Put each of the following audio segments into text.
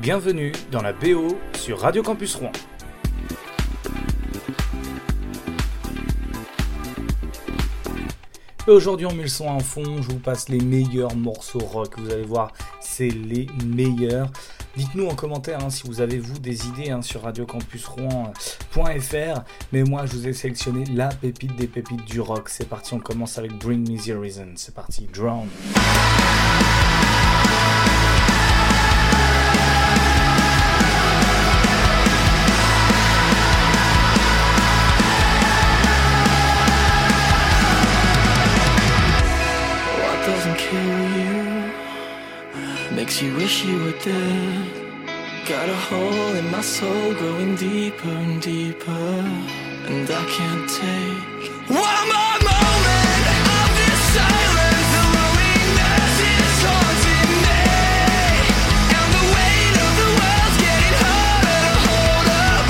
Bienvenue dans la BO sur Radio Campus Rouen. Aujourd'hui on met le son en fond, je vous passe les meilleurs morceaux rock, vous allez voir, c'est les meilleurs. Dites-nous en commentaire hein, si vous avez vous des idées hein, sur radiocampusrouen.fr. Mais moi je vous ai sélectionné la pépite des pépites du rock. C'est parti, on commence avec Bring Me the Reason. C'est parti, Drown. Dead. Got a hole in my soul growing deeper and deeper, and I can't take one more moment of this silence. The loneliness is haunting me, and the weight of the world's getting harder to hold up.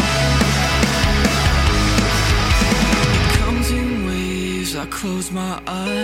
It comes in waves. I close my eyes,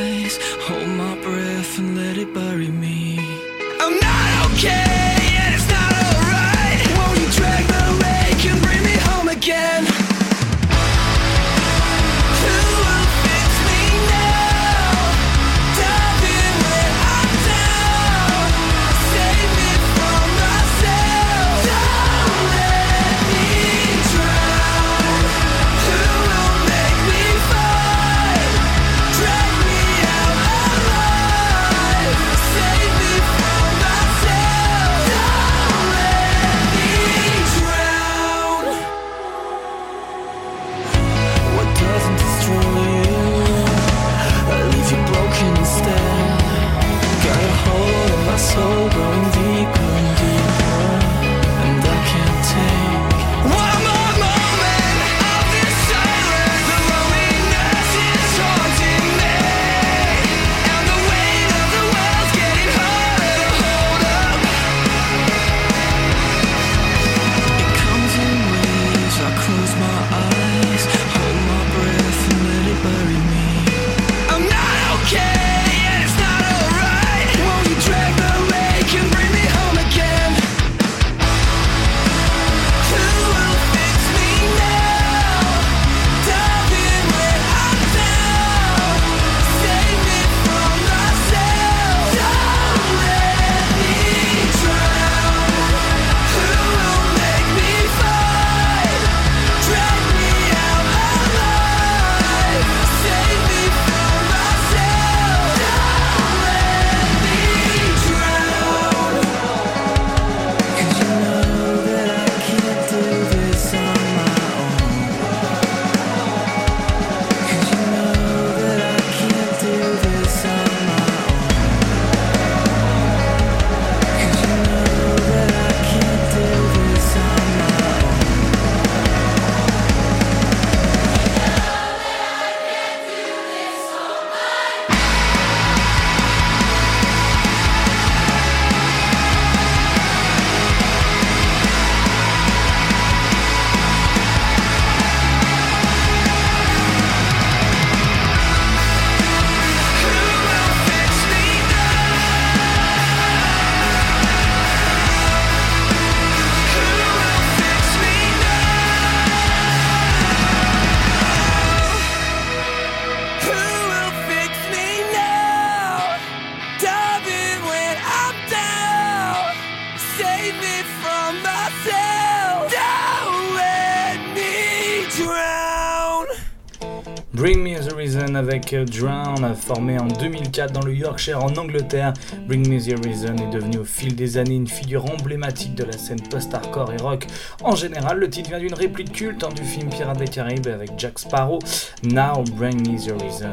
Drown, formé en 2004 dans le Yorkshire en Angleterre. Bring Me the Reason est devenu au fil des années une figure emblématique de la scène post-hardcore et rock. En général, le titre vient d'une réplique culte hein, du film Pirates des Caraïbes avec Jack Sparrow. Now Bring Me the Reason.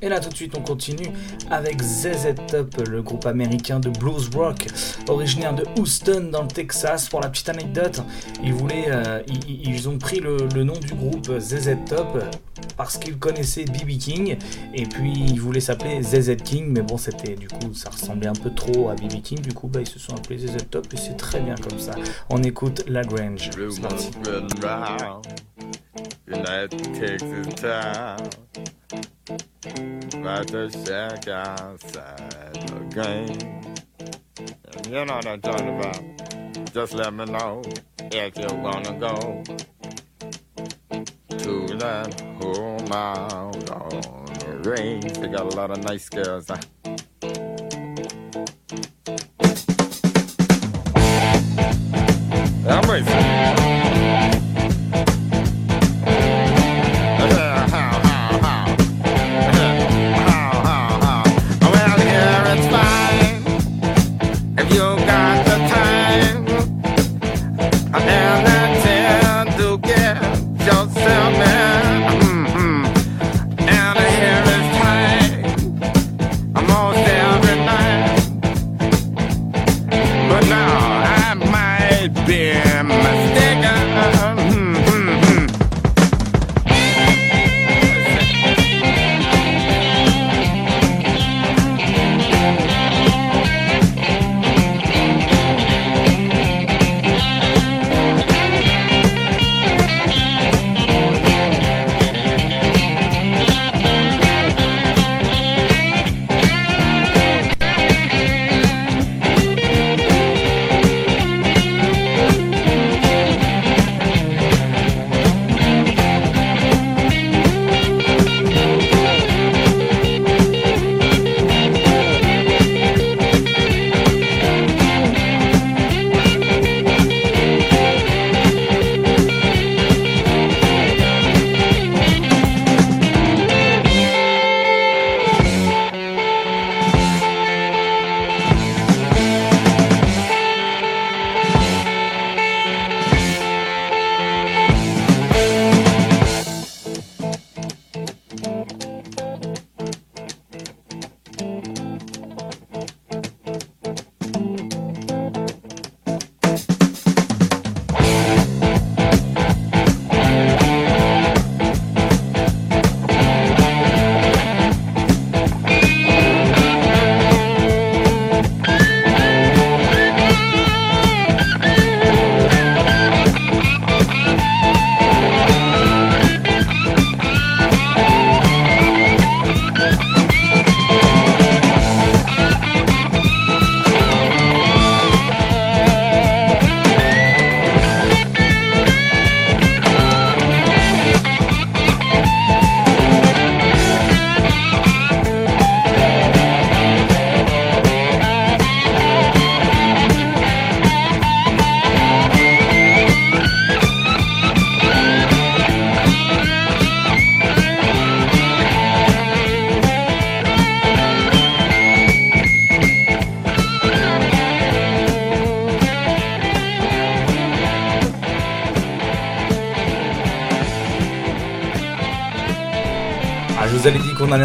Et là tout de suite on continue avec ZZ Top, le groupe américain de blues rock, originaire de Houston dans le Texas. Pour la petite anecdote, ils voulaient, euh, ils, ont pris le, le nom du groupe ZZ Top parce qu'ils connaissaient BB King et puis ils voulaient s'appeler ZZ King, mais bon c'était du coup ça ressemblait un peu trop à BB King, du coup bah, ils se sont appelés ZZ Top et c'est très bien comme ça. On écoute Lagrange. Blue Spreading round. Texas town. About to shack outside the game. You know what I'm talking about. just let me know if you wanna go to that home out on the range. They got a lot of nice girls. Huh? I'm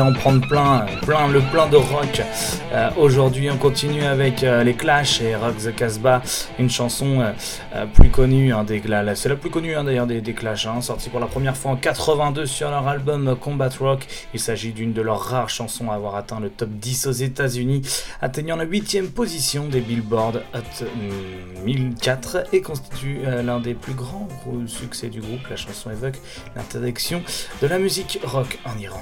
en prendre plein, plein, le plein de rock. Euh, Aujourd'hui, on continue avec euh, les Clash et Rock the Casbah, une chanson euh, plus connue, hein, c'est la plus connue hein, d'ailleurs des, des Clash, hein, sortie pour la première fois en 82 sur leur album Combat Rock. Il s'agit d'une de leurs rares chansons à avoir atteint le top 10 aux États-Unis, atteignant la 8 position des Billboard Hot 1004 et constitue l'un des plus grands succès du groupe. La chanson évoque l'interdiction de la musique rock en Iran.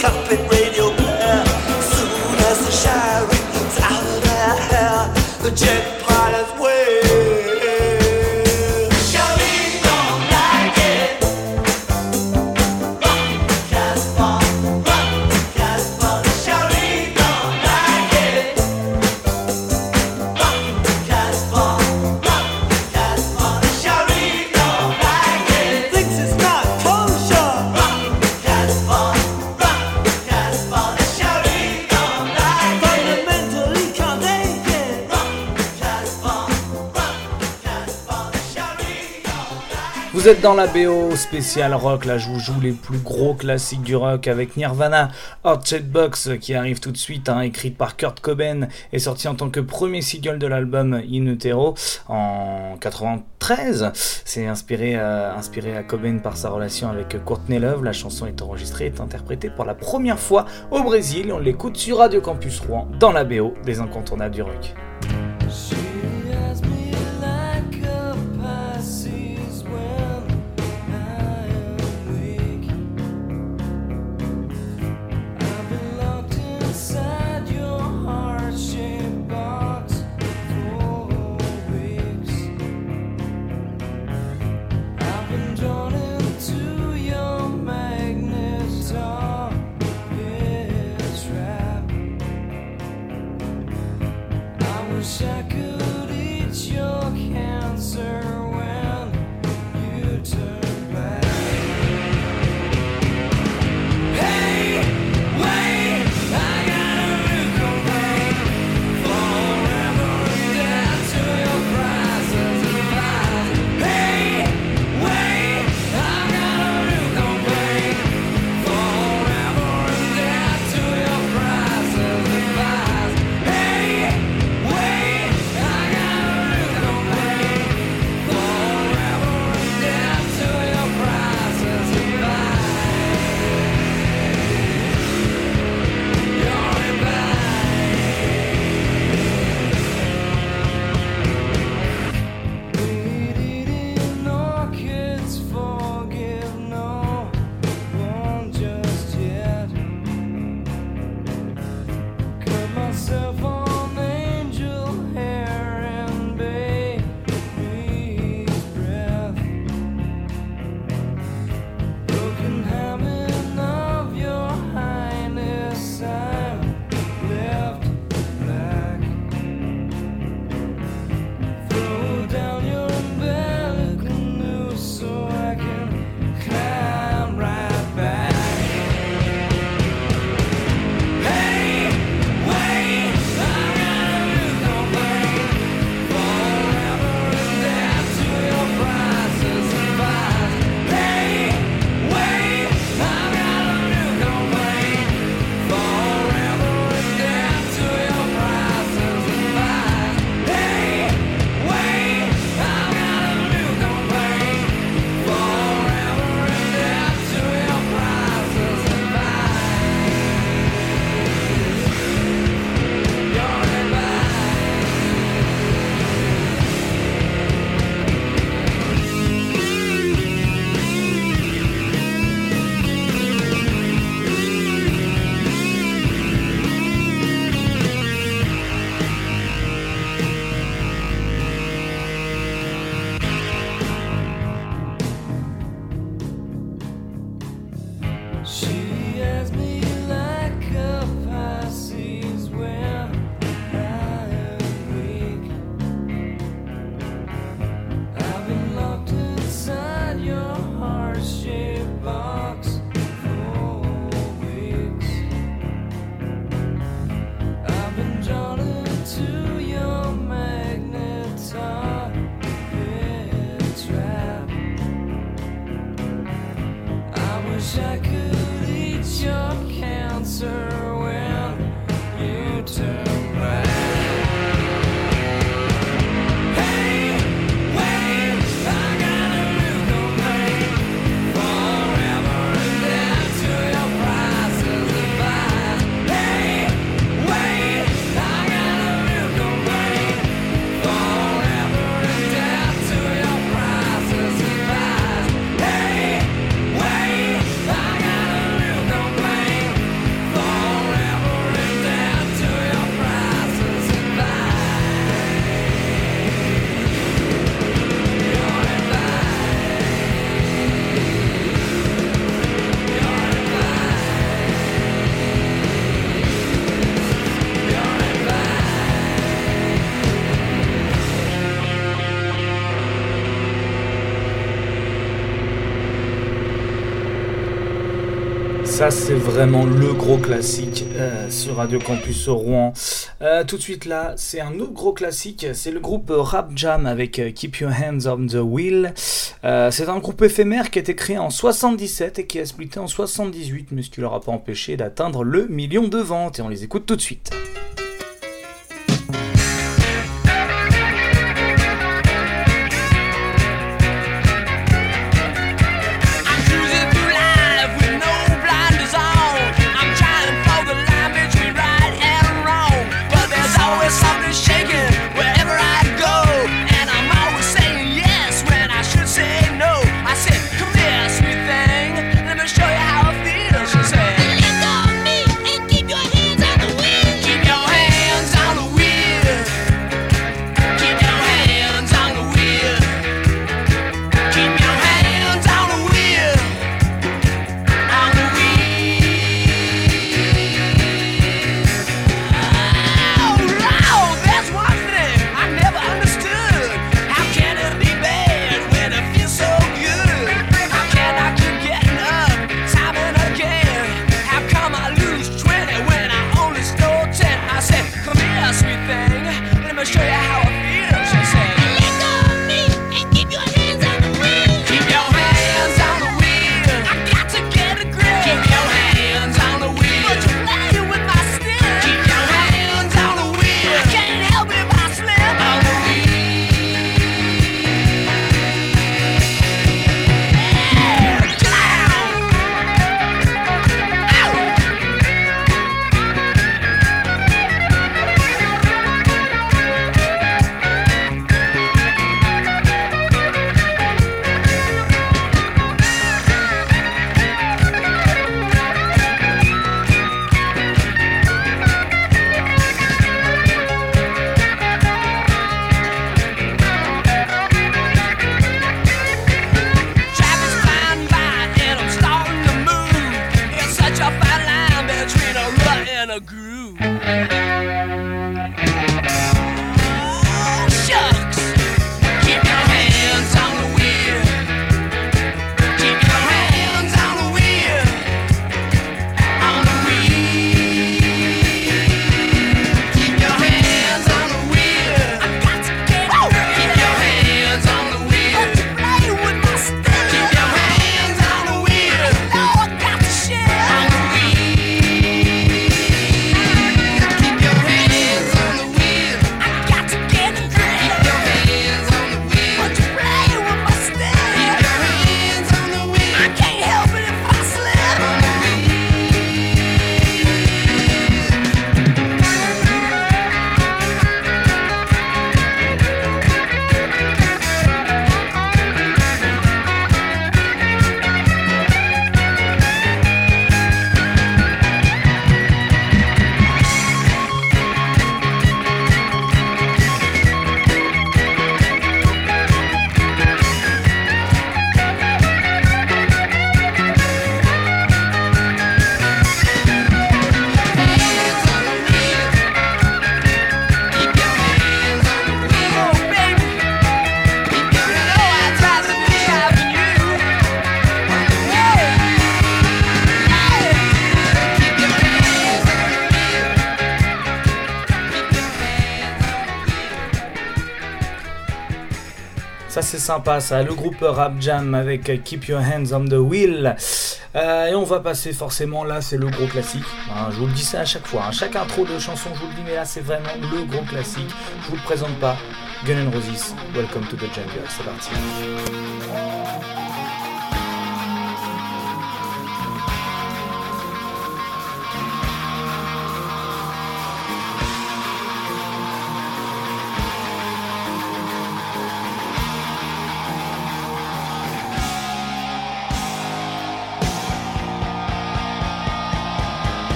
carpet. dans la BO spéciale rock. Là, je vous joue les plus gros classiques du rock avec Nirvana, Hot Box qui arrive tout de suite, hein, écrite par Kurt Cobain et sortie en tant que premier single de l'album In Utero en 93. C'est inspiré, euh, inspiré à Cobain par sa relation avec Courtney Love. La chanson est enregistrée et interprétée pour la première fois au Brésil. On l'écoute sur Radio Campus Rouen dans la BO des incontournables du rock. Ça, c'est vraiment le gros classique euh, sur Radio Campus Rouen. Euh, tout de suite là, c'est un autre gros classique. C'est le groupe Rap Jam avec euh, Keep Your Hands on the Wheel. c'est un groupe éphémère qui a été créé en 77 et qui a splitté en 78, mais ce qui leur a pas empêché d'atteindre le million de ventes. Et on les écoute tout de suite. Sympa ça, le groupe Rap Jam avec Keep Your Hands on the Wheel. Euh, et on va passer forcément là, c'est le gros classique. Hein, je vous le dis ça à chaque fois. Hein. Chaque intro de chanson, je vous le dis, mais là c'est vraiment le gros classique. Je vous le présente pas. Gun N' Roses, Welcome to the Jungle. C'est parti.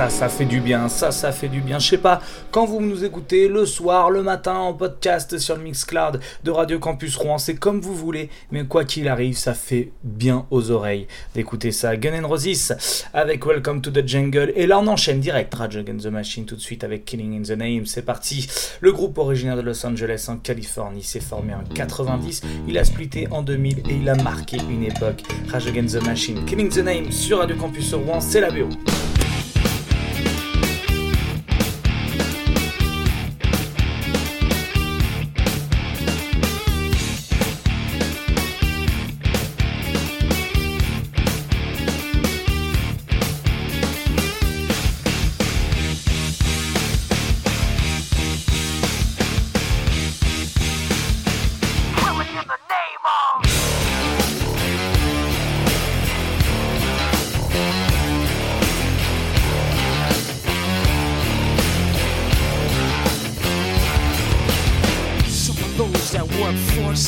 Ça, ça fait du bien, ça, ça fait du bien. Je sais pas, quand vous nous écoutez, le soir, le matin, en podcast sur le Mixcloud de Radio Campus Rouen, c'est comme vous voulez, mais quoi qu'il arrive, ça fait bien aux oreilles d'écouter ça. Gun N' Roses avec Welcome to the Jungle, et là on enchaîne direct Rage Against the Machine tout de suite avec Killing in the Name. C'est parti. Le groupe originaire de Los Angeles en Californie s'est formé en 90, il a splitté en 2000 et il a marqué une époque. Rage Against the Machine, Killing the Name sur Radio Campus Rouen, c'est la BO.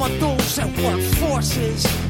Some of those that work forces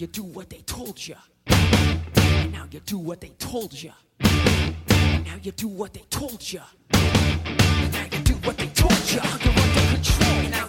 you do what they told you. And now you do what they told you. And now you do what they told you. And now you do what they told you. Under control. Now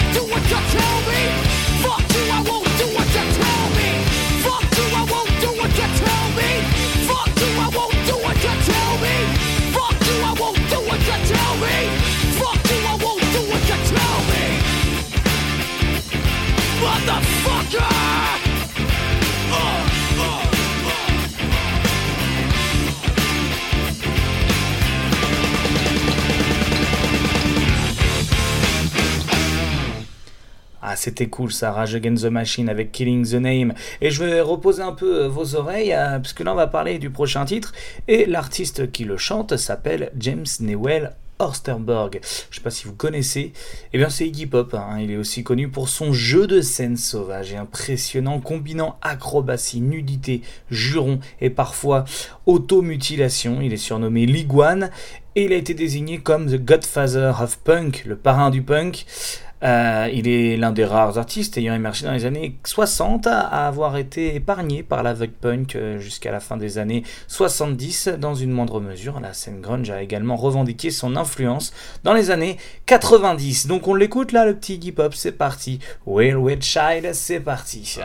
c'était cool ça, Rage Against the Machine avec Killing the Name. Et je vais reposer un peu vos oreilles, parce que là on va parler du prochain titre. Et l'artiste qui le chante s'appelle James Newell Horsterberg. Je sais pas si vous connaissez. Eh bien, c'est Iggy Pop. Hein. Il est aussi connu pour son jeu de scène sauvage et impressionnant, combinant acrobatie, nudité, juron et parfois automutilation. Il est surnommé Liguan et il a été désigné comme The Godfather of Punk, le parrain du punk. Euh, il est l'un des rares artistes ayant émergé dans les années 60 à avoir été épargné par la vague punk euh, jusqu'à la fin des années 70 dans une moindre mesure. La scène grunge a également revendiqué son influence dans les années 90. Donc on l'écoute là, le petit hip hop, c'est parti. Will With Child, c'est parti.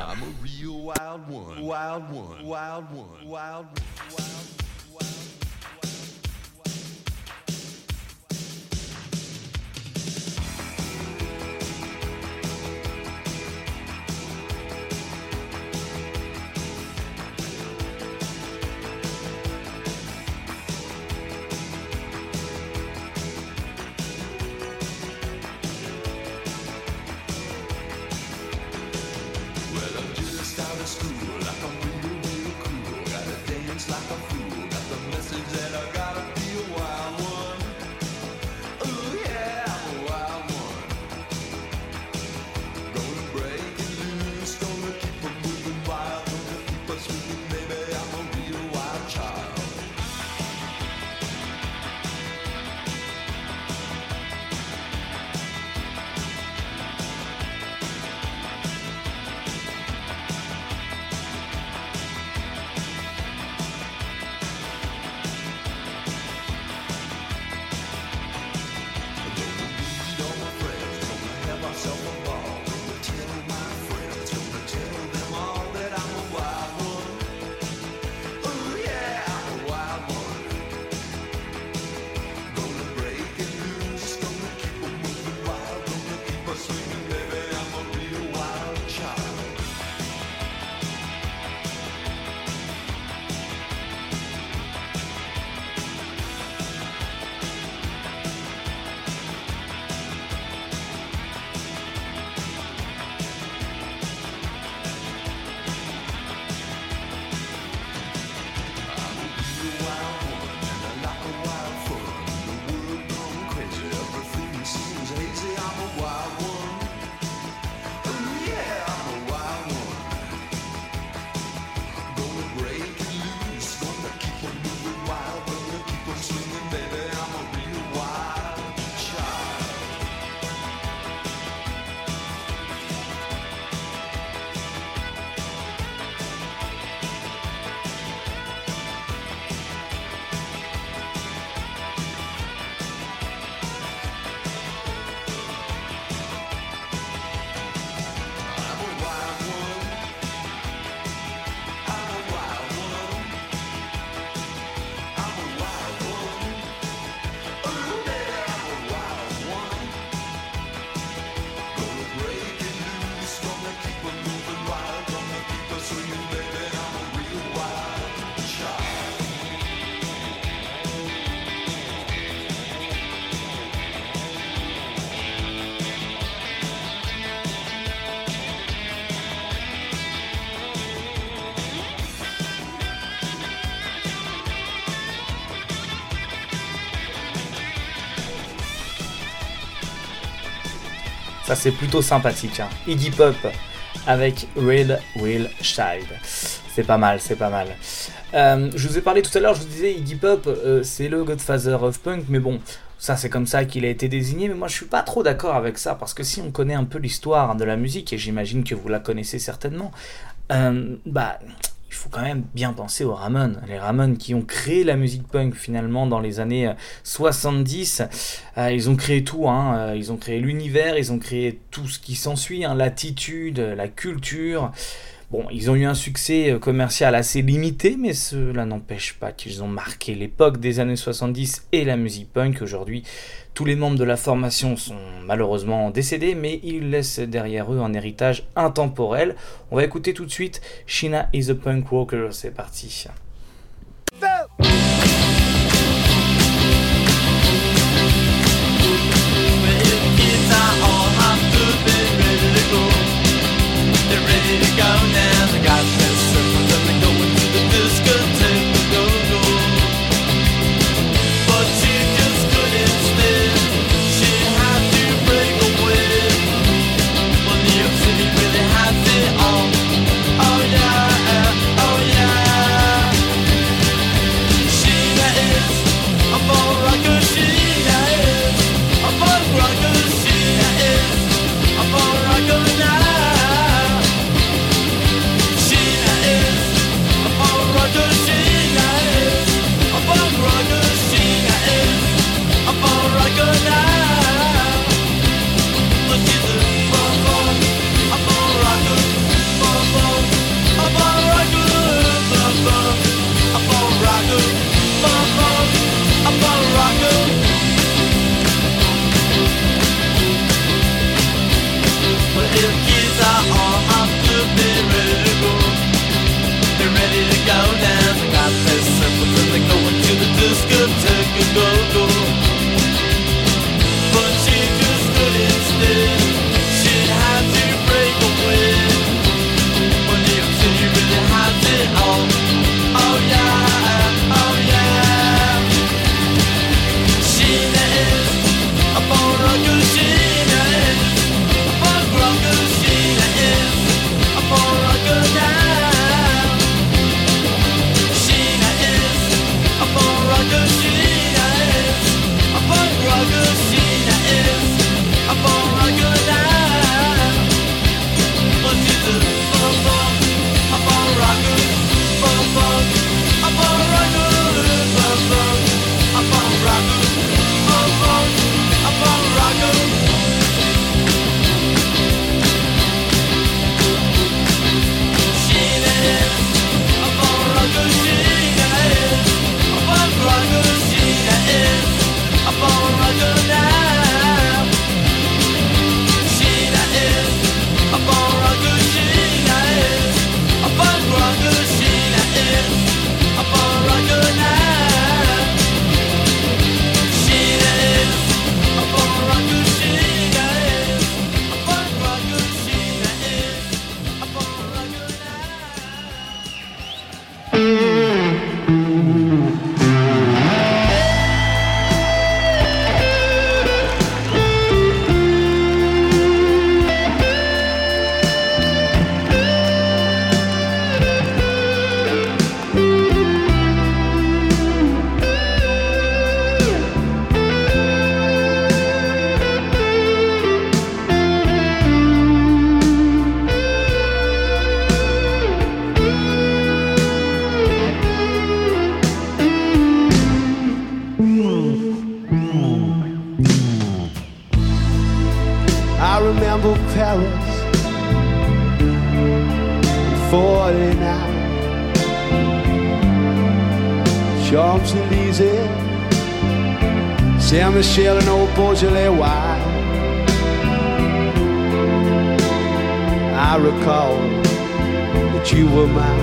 Ça c'est plutôt sympathique. Hein. Iggy Pop avec Red Will Child. C'est pas mal, c'est pas mal. Euh, je vous ai parlé tout à l'heure, je vous disais Iggy Pop, euh, c'est le Godfather of Punk, mais bon, ça c'est comme ça qu'il a été désigné, mais moi je suis pas trop d'accord avec ça, parce que si on connaît un peu l'histoire de la musique, et j'imagine que vous la connaissez certainement, euh, bah il faut quand même bien penser aux Ramones. Les Ramones qui ont créé la musique punk finalement dans les années 70. Euh, euh, ils ont créé tout, hein. Euh, ils ont créé l'univers, ils ont créé tout ce qui s'ensuit, hein. l'attitude, la culture. Bon, ils ont eu un succès commercial assez limité, mais cela n'empêche pas qu'ils ont marqué l'époque des années 70 et la musique punk. Aujourd'hui, tous les membres de la formation sont malheureusement décédés, mais ils laissent derrière eux un héritage intemporel. On va écouter tout de suite Shina is a Punk Walker, c'est parti. they're ready to go now. They got their Beaujolais wine I recall that you were mine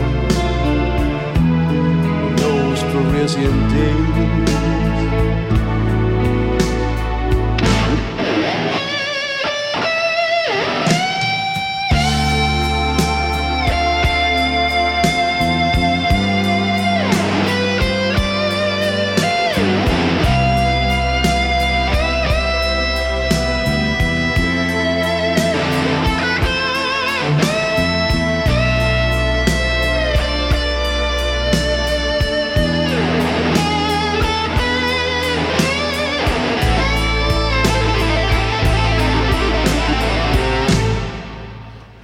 in those Parisian days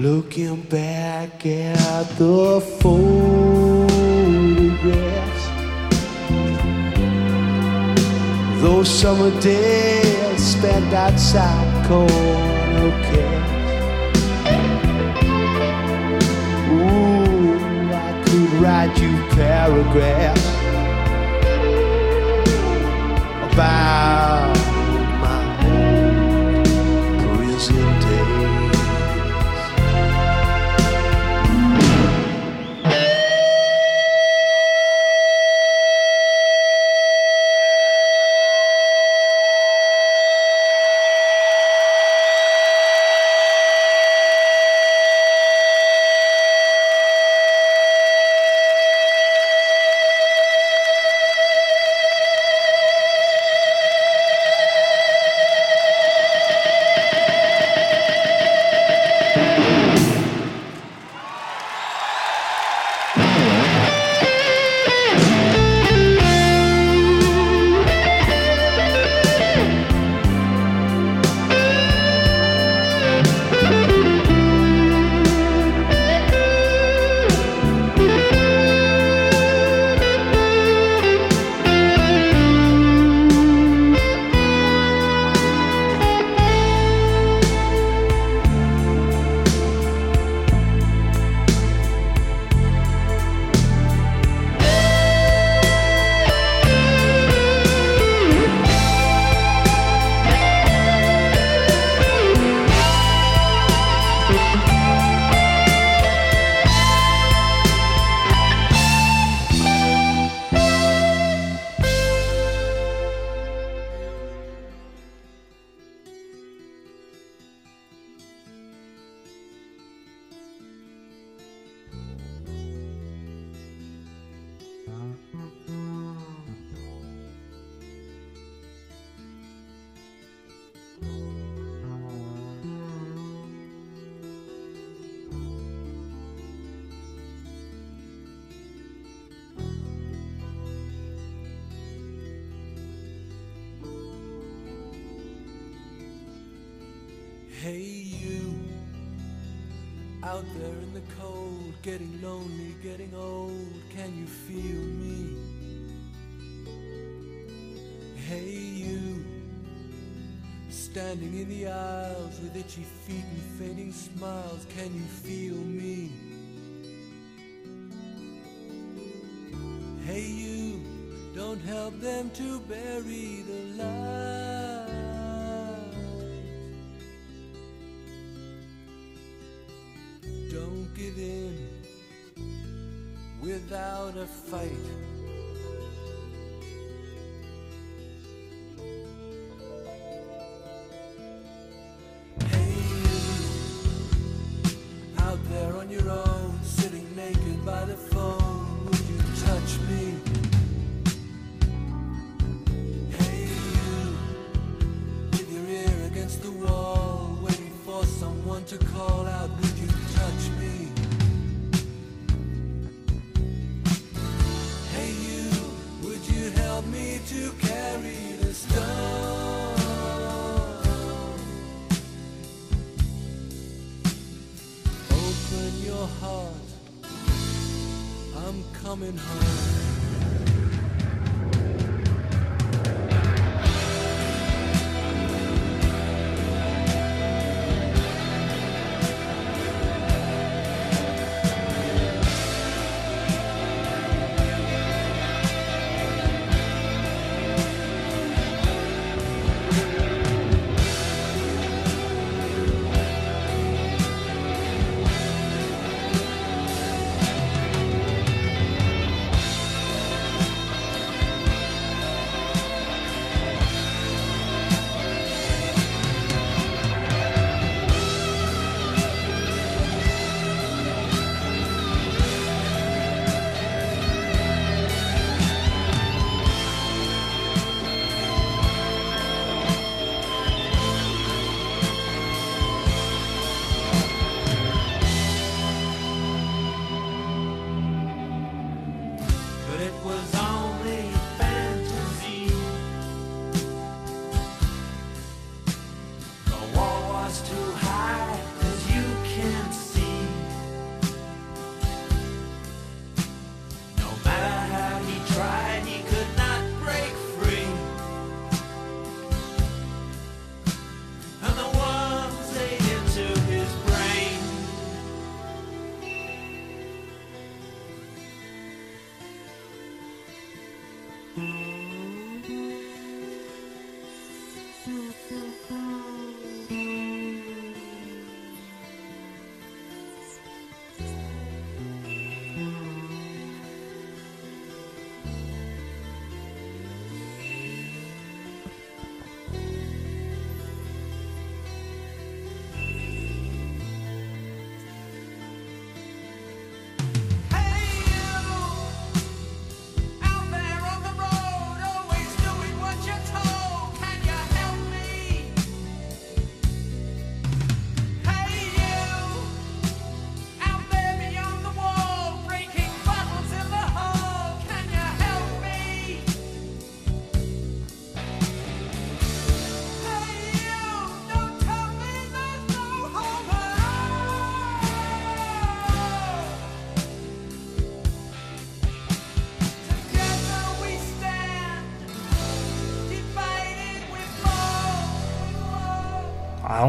Looking back at the photographs Those summer days spent outside corner Ooh, I could write you paragraphs About with itchy feet and fading smiles. Can you feel me? Hey, you don't help them to bury the light. Don't give in without a fight.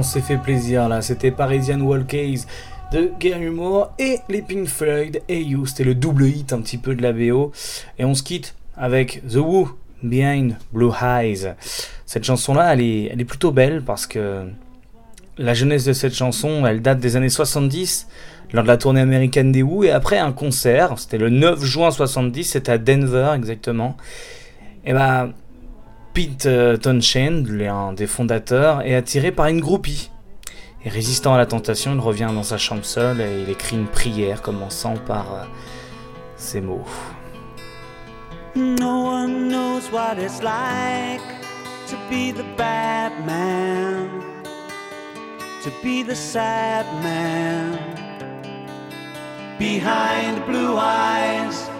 On s'est fait plaisir là, c'était Parisian Walkays de Gary Moore et les Pink Floyd et You, c'était le double hit un petit peu de la BO. Et on se quitte avec The Who, Behind Blue Eyes. Cette chanson-là, elle est plutôt belle parce que la jeunesse de cette chanson, elle date des années 70, lors de la tournée américaine des Who, et après un concert, c'était le 9 juin 70, c'était à Denver exactement. Et bah, Pete Townshend, l'un des fondateurs, est attiré par une groupie. Et résistant à la tentation, il revient dans sa chambre seul et il écrit une prière commençant par euh, ces mots. No one knows what it's like to be the bad to be the sad man behind blue eyes.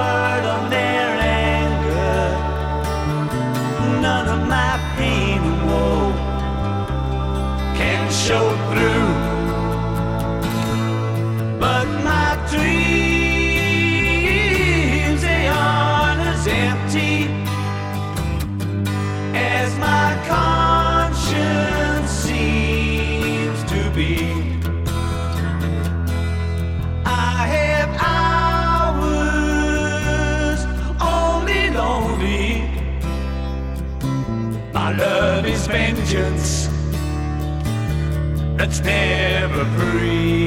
never free.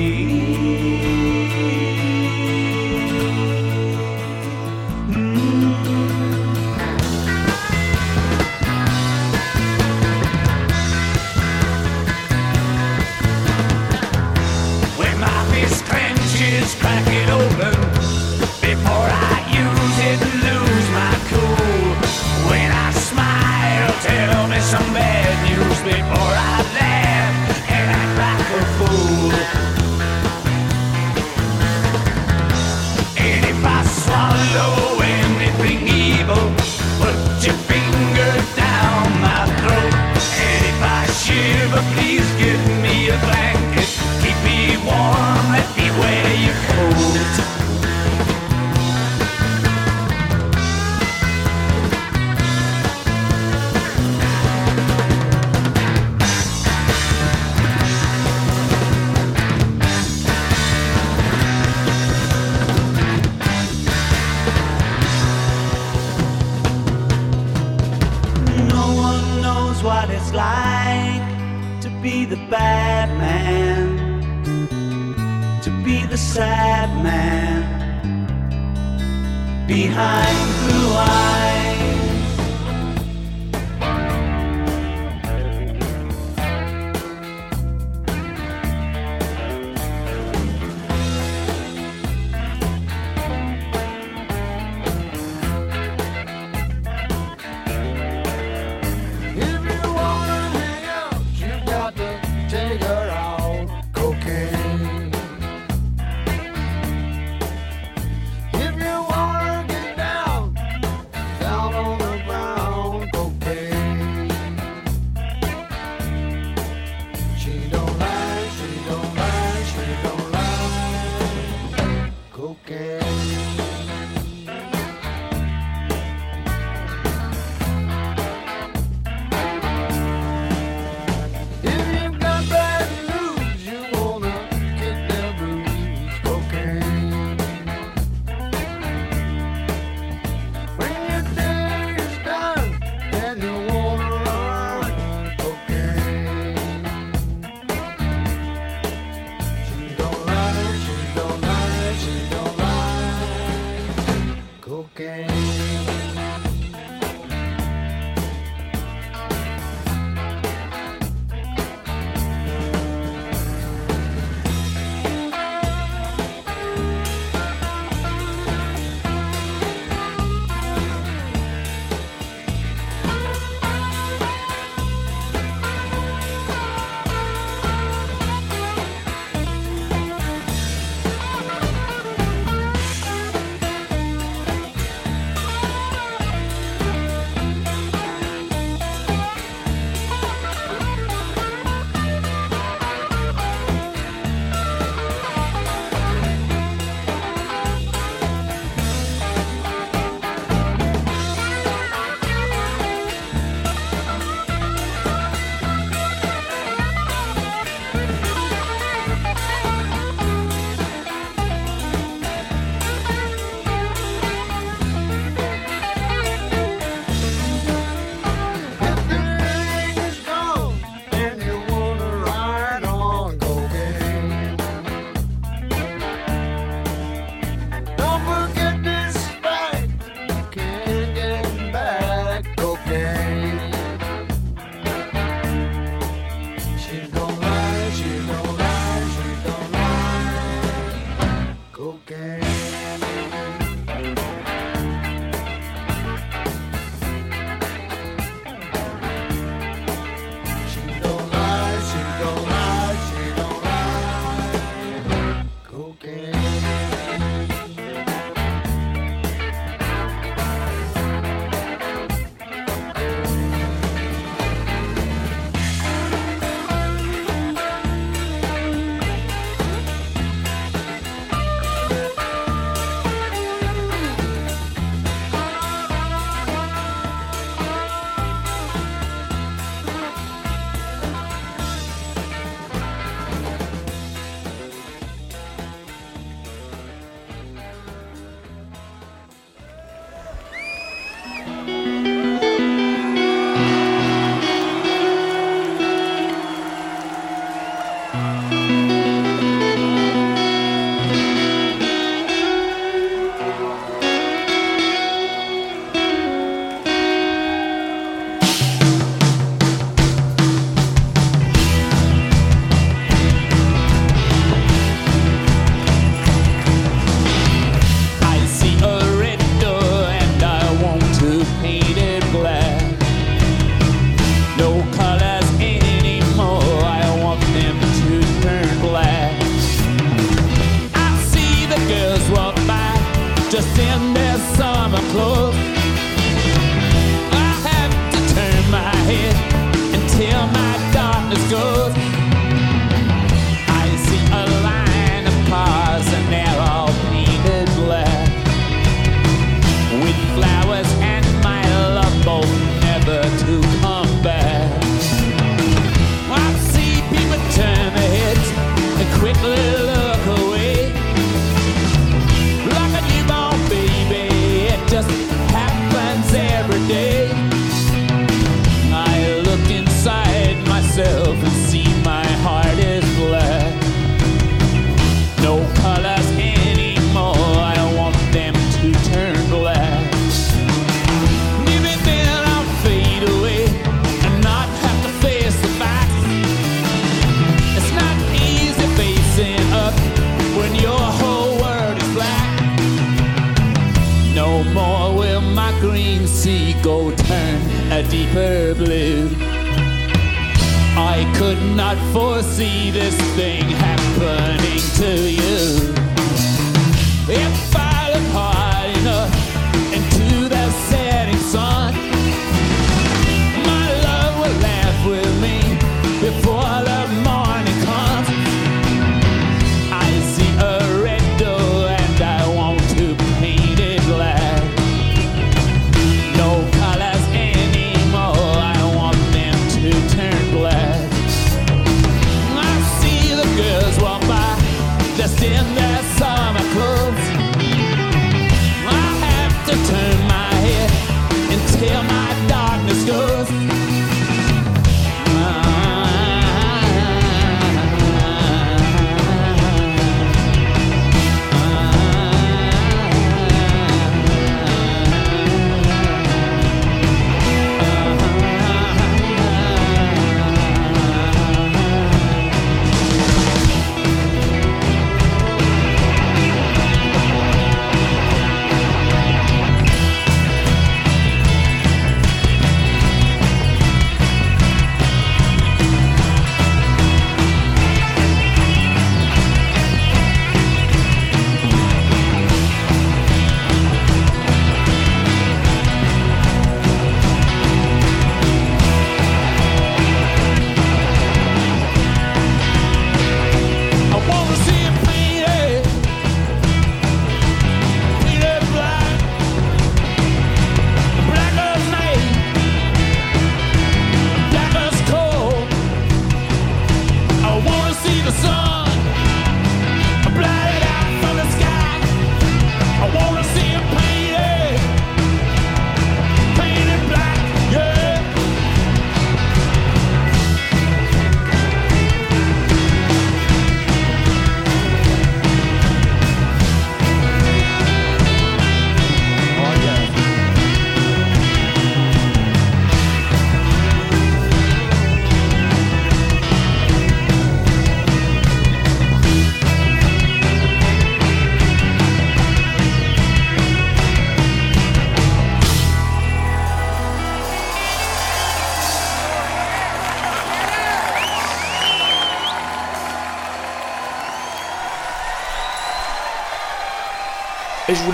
Like to be the bad man, to be the sad man behind blue eyes.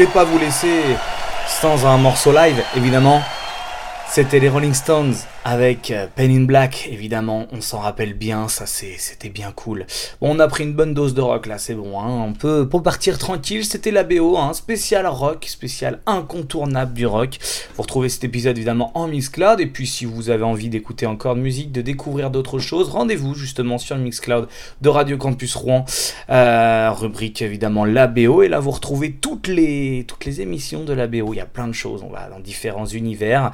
Voulais pas vous laisser sans un morceau live, évidemment. C'était les Rolling Stones avec euh, Pen in Black, évidemment, on s'en rappelle bien, ça c'était bien cool. Bon, on a pris une bonne dose de rock là, c'est bon, hein, on peut pour partir tranquille, c'était la BO, hein, spécial rock, spécial incontournable du rock. Vous retrouvez cet épisode évidemment en Mixcloud, et puis si vous avez envie d'écouter encore de musique, de découvrir d'autres choses, rendez-vous justement sur le Mixcloud de Radio Campus Rouen, euh, rubrique évidemment la BO, et là vous retrouvez toutes les, toutes les émissions de la BO, il y a plein de choses, on va dans différents univers.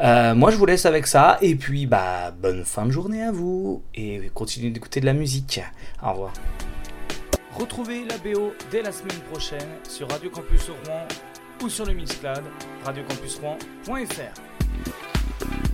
Euh, moi je vous laisse avec et puis bah bonne fin de journée à vous, et continuez d'écouter de la musique. Au revoir. Retrouvez la BO dès la semaine prochaine sur Radio Campus Rouen ou sur le Mixcloud, radiocampusrouen.fr.